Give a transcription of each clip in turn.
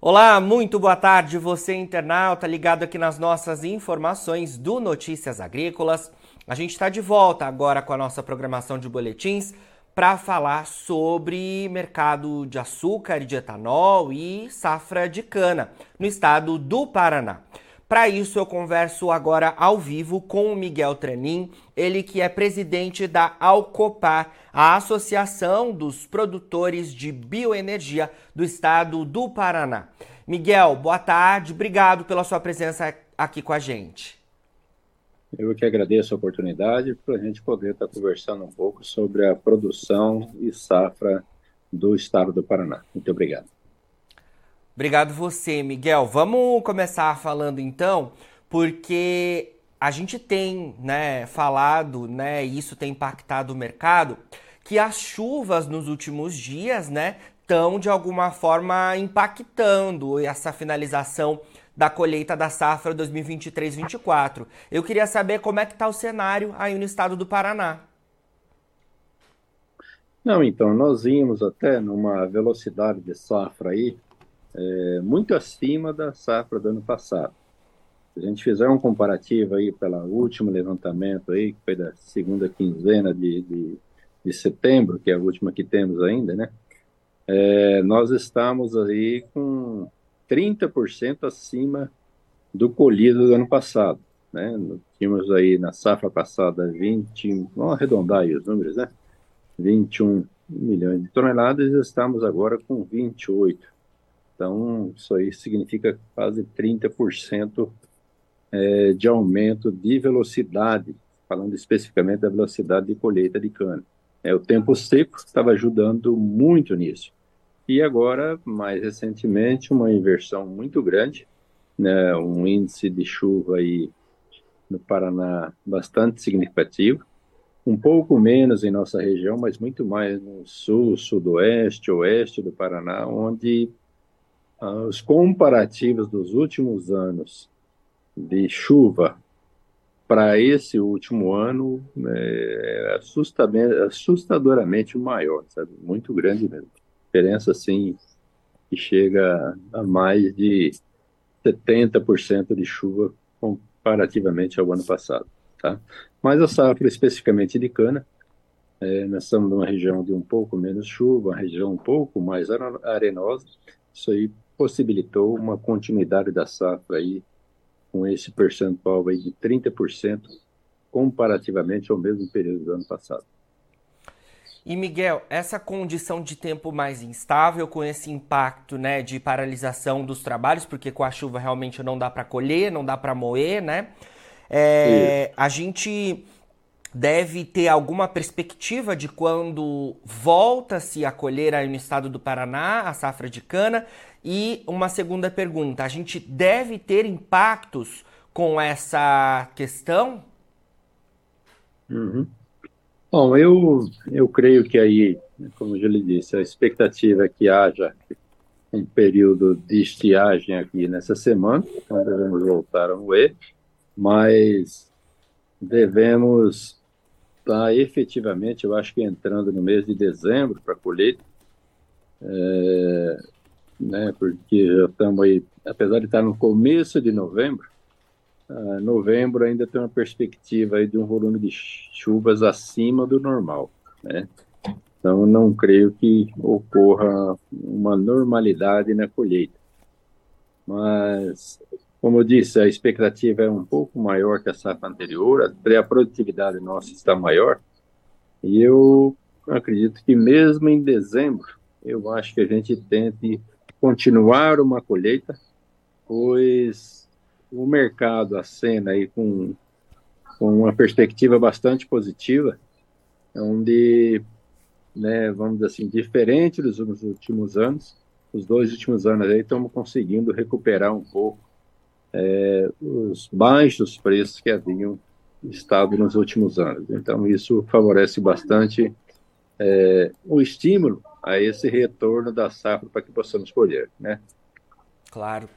Olá, muito boa tarde, você internauta ligado aqui nas nossas informações do Notícias Agrícolas. A gente está de volta agora com a nossa programação de boletins para falar sobre mercado de açúcar de etanol e safra de cana no estado do Paraná. Para isso, eu converso agora ao vivo com o Miguel Trenin, ele que é presidente da Alcopar, a Associação dos Produtores de Bioenergia do Estado do Paraná. Miguel, boa tarde, obrigado pela sua presença aqui com a gente. Eu que agradeço a oportunidade para a gente poder estar conversando um pouco sobre a produção e safra do Estado do Paraná. Muito obrigado. Obrigado você, Miguel. Vamos começar falando então, porque a gente tem, né, falado, né, isso tem impactado o mercado, que as chuvas nos últimos dias, né, estão de alguma forma impactando essa finalização da colheita da safra 2023-24. Eu queria saber como é que está o cenário aí no estado do Paraná. Não, então, nós íamos até numa velocidade de safra aí é, muito acima da safra do ano passado. Se a gente fizer um comparativo aí pelo último levantamento aí, que foi da segunda quinzena de, de, de setembro, que é a última que temos ainda, né? É, nós estamos aí com 30% acima do colhido do ano passado, né? Tínhamos aí na safra passada 20, vamos arredondar aí os números, né? 21 milhões de toneladas e estamos agora com 28 então, isso aí significa quase 30% é, de aumento de velocidade, falando especificamente da velocidade de colheita de cana. É, o tempo seco estava ajudando muito nisso. E agora, mais recentemente, uma inversão muito grande, né, um índice de chuva aí no Paraná bastante significativo, um pouco menos em nossa região, mas muito mais no sul, sudoeste, oeste do Paraná, onde os comparativos dos últimos anos de chuva para esse último ano é assustadoramente maior, sabe? Muito grande mesmo. Diferença, assim, que chega a mais de 70% de chuva comparativamente ao ano passado, tá? Mas a safra especificamente de cana, é, nós estamos numa região de um pouco menos chuva, uma região um pouco mais arenosa, isso aí possibilitou uma continuidade da safra aí com esse percentual aí de 30% comparativamente ao mesmo período do ano passado. E Miguel, essa condição de tempo mais instável, com esse impacto né, de paralisação dos trabalhos, porque com a chuva realmente não dá para colher, não dá para moer, né? É, a gente deve ter alguma perspectiva de quando volta-se a colher aí no estado do Paraná a safra de cana e uma segunda pergunta: a gente deve ter impactos com essa questão? Uhum. Bom, eu, eu creio que aí, como eu já lhe disse, a expectativa é que haja um período de estiagem aqui nessa semana, então devemos voltar a moer, mas devemos estar efetivamente, eu acho que entrando no mês de dezembro para colheita, é, né? Porque já estamos aí, apesar de estar no começo de novembro, uh, novembro ainda tem uma perspectiva aí de um volume de chuvas acima do normal, né? Então, não creio que ocorra uma normalidade na colheita. Mas, como eu disse, a expectativa é um pouco maior que a safra anterior, a produtividade nossa está maior, e eu acredito que mesmo em dezembro, eu acho que a gente tente continuar uma colheita, pois o mercado acena aí com, com uma perspectiva bastante positiva, onde né, vamos dizer assim, diferente dos últimos anos. Os dois últimos anos aí estamos conseguindo recuperar um pouco é, os baixos preços que haviam estado nos últimos anos. Então, isso favorece bastante é, o estímulo a esse retorno da safra para que possamos colher, né? Claro.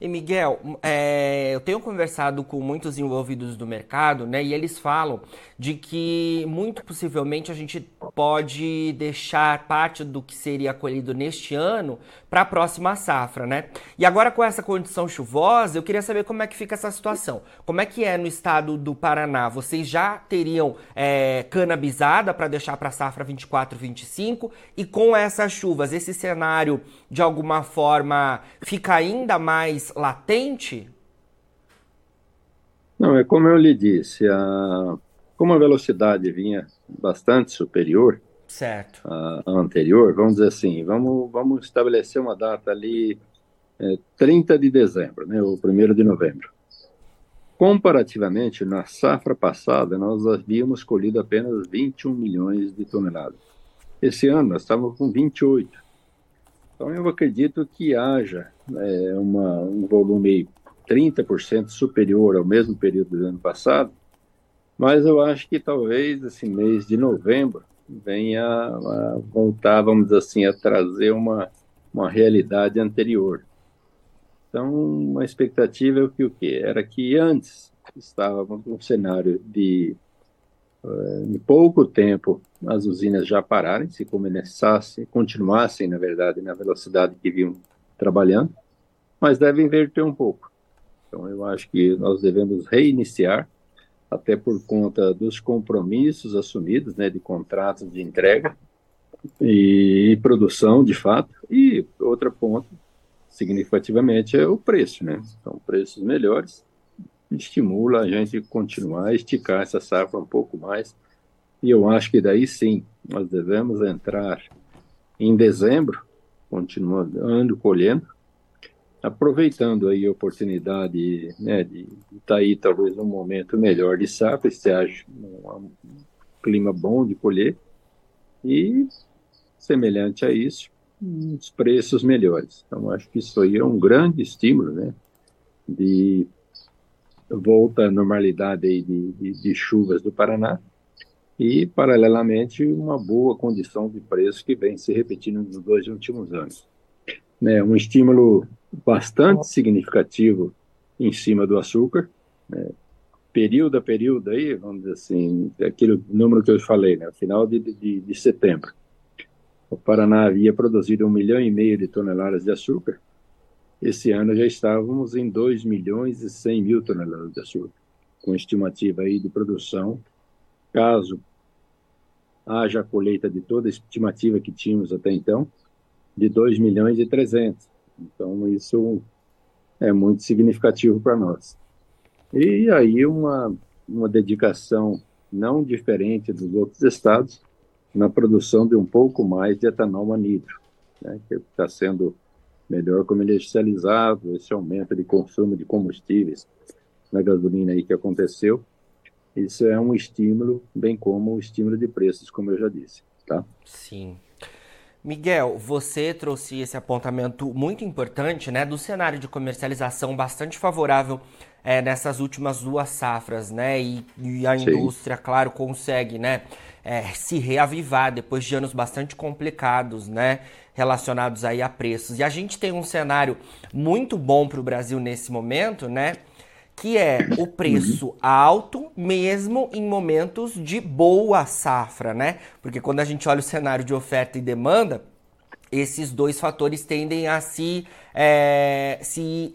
E Miguel, é, eu tenho conversado com muitos envolvidos do mercado, né? E eles falam de que muito possivelmente a gente pode deixar parte do que seria colhido neste ano para a próxima safra, né? E agora com essa condição chuvosa, eu queria saber como é que fica essa situação. Como é que é no estado do Paraná? Vocês já teriam é, cana bisada para deixar para a safra 24-25? E com essas chuvas, esse cenário de alguma forma fica ainda mais latente? Não, é como eu lhe disse, a, como a velocidade vinha bastante superior certo. à, anterior, vamos dizer assim, vamos, vamos estabelecer uma data ali, é, 30 de dezembro, né, ou 1 de novembro. Comparativamente, na safra passada, nós havíamos colhido apenas 21 milhões de toneladas. Esse ano, nós estávamos com 28. Então, eu acredito que haja é, uma, um volume 30% superior ao mesmo período do ano passado, mas eu acho que talvez esse mês de novembro venha a voltar, vamos assim, a trazer uma, uma realidade anterior. Então, a expectativa é que o quê? Era que antes estávamos num cenário de em pouco tempo as usinas já pararem, se começassem, continuassem, na verdade, na velocidade que vinham trabalhando, mas deve inverter um pouco. Então, eu acho que nós devemos reiniciar, até por conta dos compromissos assumidos, né, de contratos de entrega e, produção, de fato. E outro ponto, significativamente, é o preço, né? Então, preços melhores estimula a gente continuar esticar essa safra um pouco mais. E eu acho que daí sim, nós devemos entrar em dezembro, continuando colhendo, aproveitando aí a oportunidade né, de estar tá aí talvez num momento melhor de safra, se acha um, clima bom de colher, e semelhante a isso, os preços melhores. Então, acho que isso aí é um grande estímulo, né, de volta à normalidade de, de, de chuvas do Paraná, e, paralelamente, uma boa condição de preço que vem se repetindo nos dois últimos anos. Né, um estímulo bastante significativo em cima do açúcar, né, período a período aí, vamos dizer assim, aquele número que eu falei, né, final de, de, de setembro. O Paraná havia produzido um milhão e meio de toneladas de açúcar, esse ano já estávamos em 2 milhões e 100 mil toneladas de açúcar, com estimativa aí de produção, caso haja a colheita de toda a estimativa que tínhamos até então, de 2 milhões e 300. Então, isso é muito significativo para nós. E aí uma, uma dedicação não diferente dos outros estados na produção de um pouco mais de etanol anidro, né, que está sendo melhor comercializado, esse aumento de consumo de combustíveis na gasolina aí que aconteceu, isso é um estímulo, bem como o estímulo de preços, como eu já disse, tá? Sim. Miguel, você trouxe esse apontamento muito importante, né, do cenário de comercialização bastante favorável é, nessas últimas duas safras, né, e, e a Sim. indústria, claro, consegue, né, é, se reavivar depois de anos bastante complicados, né, relacionados aí a preços. E a gente tem um cenário muito bom para o Brasil nesse momento, né, que é o preço alto mesmo em momentos de boa safra, né? Porque quando a gente olha o cenário de oferta e demanda, esses dois fatores tendem a se, é, se,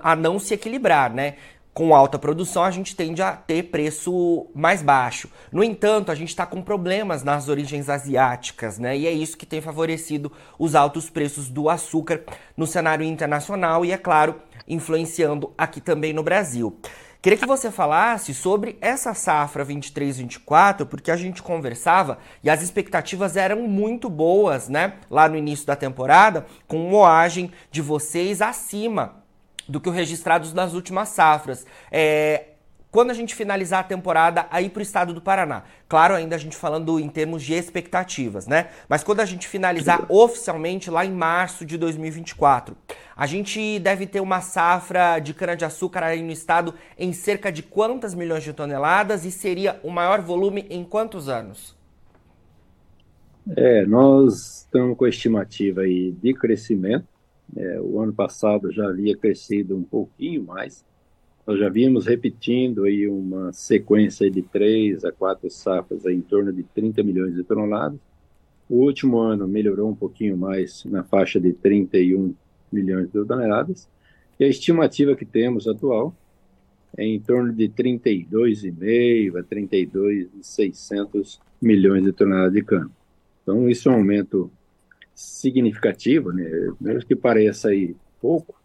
a não se equilibrar, né? Com alta produção, a gente tende a ter preço mais baixo. No entanto, a gente está com problemas nas origens asiáticas, né? E é isso que tem favorecido os altos preços do açúcar no cenário internacional e, é claro, influenciando aqui também no Brasil. Queria que você falasse sobre essa safra 23-24, porque a gente conversava e as expectativas eram muito boas, né? Lá no início da temporada, com moagem de vocês acima do que o registrados nas últimas safras. É, quando a gente finalizar a temporada aí para o estado do Paraná. Claro, ainda a gente falando em termos de expectativas, né? Mas quando a gente finalizar oficialmente lá em março de 2024, a gente deve ter uma safra de cana-de-açúcar aí no estado em cerca de quantas milhões de toneladas e seria o maior volume em quantos anos? É, nós estamos com a estimativa aí de crescimento é, o ano passado já havia crescido um pouquinho mais. Nós já vimos repetindo aí uma sequência de três a quatro safras em torno de 30 milhões de toneladas. O último ano melhorou um pouquinho mais na faixa de 31 milhões de toneladas. E a estimativa que temos atual é em torno de 32,5 a 32,600 milhões de toneladas de cana. Então, isso é um aumento significativo, né? mesmo que pareça aí pouco,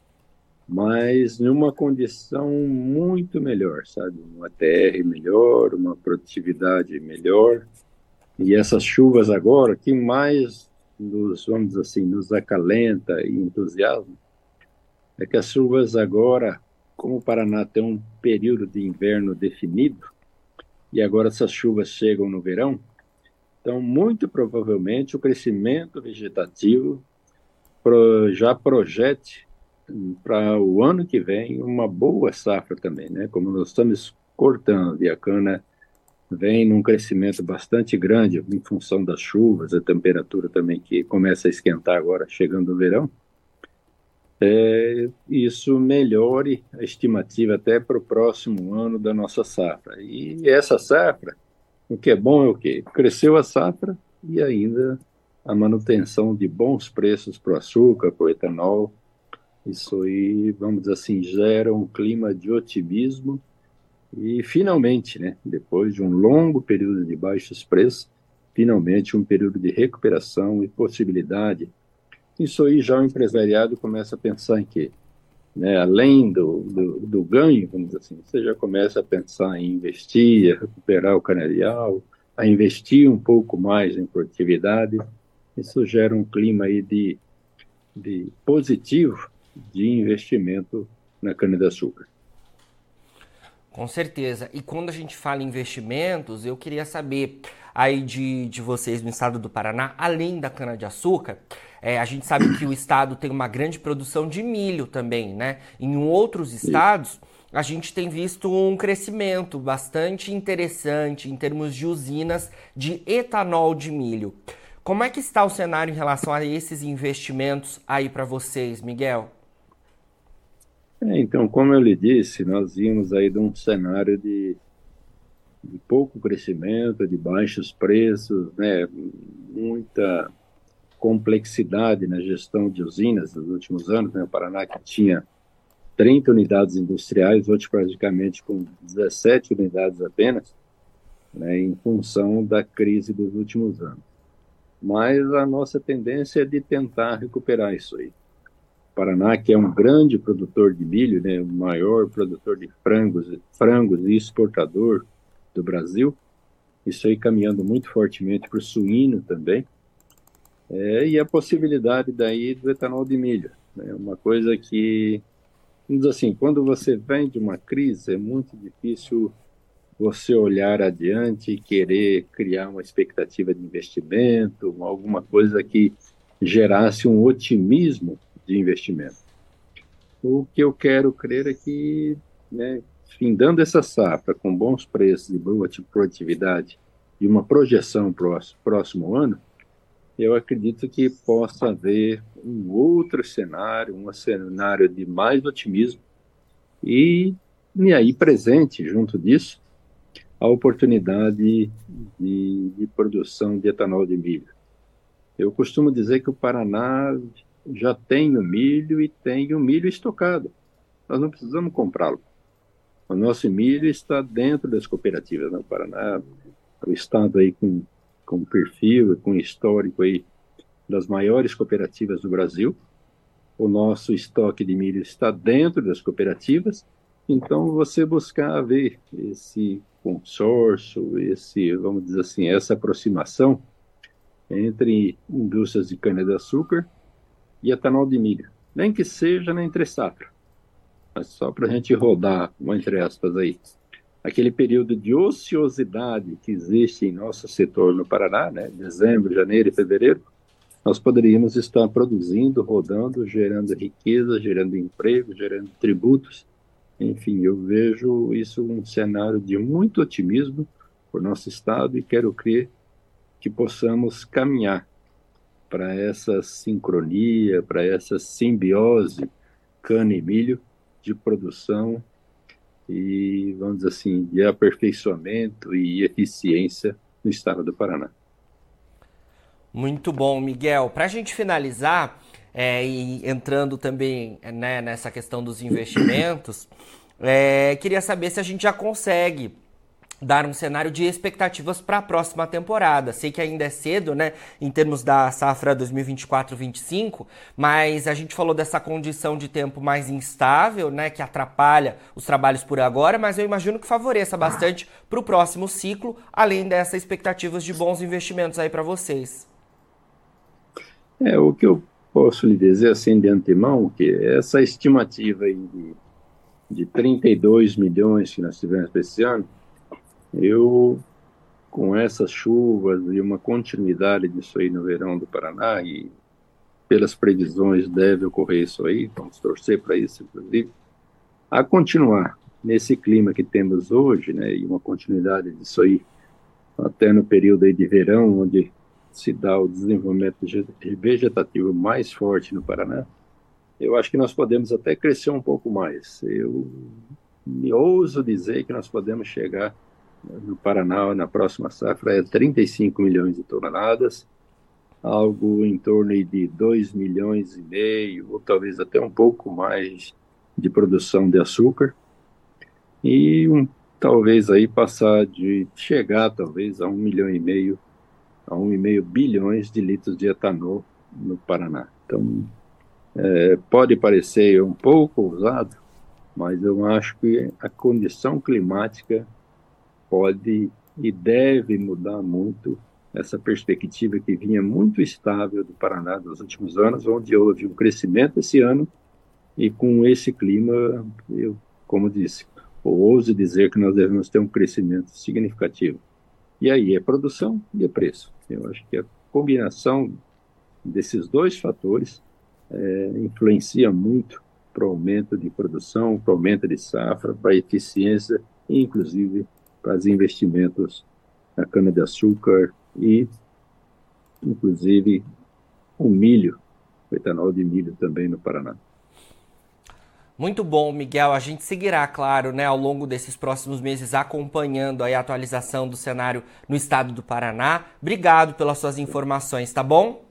mas numa condição muito melhor, sabe? Uma TR melhor, uma produtividade melhor. E essas chuvas agora, que mais nos, vamos dizer assim, nos acalenta e entusiasma, é que as chuvas agora, como o Paraná tem um período de inverno definido, e agora essas chuvas chegam no verão, então, muito provavelmente, o crescimento vegetativo já projete para o ano que vem uma boa safra também, né? Como nós estamos cortando e a cana vem num crescimento bastante grande em função das chuvas, a temperatura também que começa a esquentar agora, chegando o verão, é, isso melhore a estimativa até para o próximo ano da nossa safra. E essa safra, o que é bom é o quê? Cresceu a safra e ainda a manutenção de bons preços para o açúcar, para o etanol. Isso aí, vamos dizer assim, gera um clima de otimismo e finalmente, né, depois de um longo período de baixos preços, finalmente um período de recuperação e possibilidade. Isso aí já o empresariado começa a pensar em quê? Né, além do, do, do, ganho, vamos dizer assim, você já começa a pensar em investir, a recuperar o canarial, a investir um pouco mais em produtividade. Isso gera um clima aí de, de positivo de investimento na cana-de-açúcar. Com certeza. E quando a gente fala em investimentos, eu queria saber aí de, de vocês no estado do Paraná, além da cana-de-açúcar, é, a gente sabe que o estado tem uma grande produção de milho também, né? Em outros estados, a gente tem visto um crescimento bastante interessante em termos de usinas de etanol de milho. Como é que está o cenário em relação a esses investimentos aí para vocês, Miguel? É, então, como eu lhe disse, nós vimos aí de um cenário de de pouco crescimento, de baixos preços, né, muita complexidade na gestão de usinas nos últimos anos. Né, o Paraná que tinha 30 unidades industriais, hoje praticamente com 17 unidades apenas, né, em função da crise dos últimos anos. Mas a nossa tendência é de tentar recuperar isso aí. O Paraná, que é um grande produtor de milho, né, o maior produtor de frangos, frangos e exportador do Brasil, isso aí caminhando muito fortemente para o suíno também, é, e a possibilidade daí do etanol de milho. Né, uma coisa que, vamos assim, quando você vem de uma crise, é muito difícil você olhar adiante e querer criar uma expectativa de investimento, alguma coisa que gerasse um otimismo de investimento. O que eu quero crer é que né, findando essa safra com bons preços e boa produtividade e uma projeção para o próximo ano, eu acredito que possa haver um outro cenário, um cenário de mais otimismo e, e aí presente junto disso a oportunidade de, de produção de etanol de milho. Eu costumo dizer que o Paraná já tem o milho e tem o milho estocado. Nós não precisamos comprá-lo. O nosso milho está dentro das cooperativas no né? Paraná, o estado aí com, com perfil, com histórico aí das maiores cooperativas do Brasil. O nosso estoque de milho está dentro das cooperativas. Então, você buscar ver esse consórcio, esse, vamos dizer assim, essa aproximação entre indústrias de cana-de-açúcar e etanol de milho, nem que seja na entre safra, mas só para a gente rodar, entre aspas aí, aquele período de ociosidade que existe em nosso setor no Paraná, né, dezembro, janeiro e fevereiro, nós poderíamos estar produzindo, rodando, gerando riqueza, gerando emprego, gerando tributos. Enfim, eu vejo isso um cenário de muito otimismo por nosso Estado e quero crer que possamos caminhar para essa sincronia, para essa simbiose cana e milho de produção e, vamos dizer assim, de aperfeiçoamento e eficiência no estado do Paraná. Muito bom, Miguel. Para a gente finalizar, é, e entrando também né, nessa questão dos investimentos, é, queria saber se a gente já consegue dar um cenário de expectativas para a próxima temporada. Sei que ainda é cedo, né, em termos da safra 2024-25, mas a gente falou dessa condição de tempo mais instável, né, que atrapalha os trabalhos por agora, mas eu imagino que favoreça bastante para o próximo ciclo, além dessas expectativas de bons investimentos aí para vocês. É, o que eu posso lhe dizer assim de antemão, que essa estimativa de, de 32 milhões que nós tivemos esse ano, eu, com essas chuvas e uma continuidade disso aí no verão do Paraná, e pelas previsões deve ocorrer isso aí, vamos torcer para isso, inclusive, a continuar nesse clima que temos hoje, né, e uma continuidade disso aí até no período aí de verão, onde se dá o desenvolvimento vegetativo mais forte no Paraná, eu acho que nós podemos até crescer um pouco mais. Eu me ouso dizer que nós podemos chegar no Paraná na próxima safra é 35 milhões de toneladas, algo em torno de 2 milhões e meio, ou talvez até um pouco mais de produção de açúcar, e um, talvez aí passar de chegar talvez a um milhão e meio a 1,5 bilhões de litros de etanol no Paraná. Então, é, pode parecer um pouco ousado, mas eu acho que a condição climática pode e deve mudar muito essa perspectiva que vinha muito estável do Paraná nos últimos anos, onde houve um crescimento esse ano e com esse clima, eu, como disse, ouso dizer que nós devemos ter um crescimento significativo. E aí é produção e é preço. Eu acho que a combinação desses dois fatores é, influencia muito para o aumento de produção, para o aumento de safra, para a eficiência e, inclusive, para os investimentos na cana-de-açúcar e, inclusive, o milho, o etanol de milho também no Paraná. Muito bom, Miguel. A gente seguirá, claro, né, ao longo desses próximos meses acompanhando a atualização do cenário no estado do Paraná. Obrigado pelas suas informações, tá bom?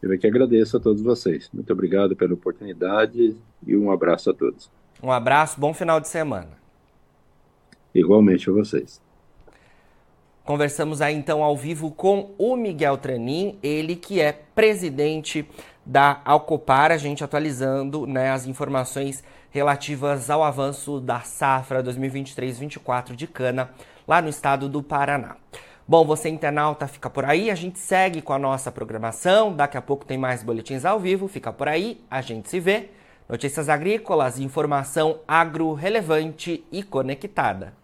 Eu é que agradeço a todos vocês. Muito obrigado pela oportunidade e um abraço a todos. Um abraço, bom final de semana. Igualmente a vocês. Conversamos aí então ao vivo com o Miguel Tranin, ele que é presidente da Alcopar, a gente atualizando né, as informações relativas ao avanço da safra 2023-24 de cana lá no estado do Paraná. Bom, você internauta fica por aí, a gente segue com a nossa programação, daqui a pouco tem mais boletins ao vivo, fica por aí, a gente se vê. Notícias agrícolas, informação agro relevante e conectada.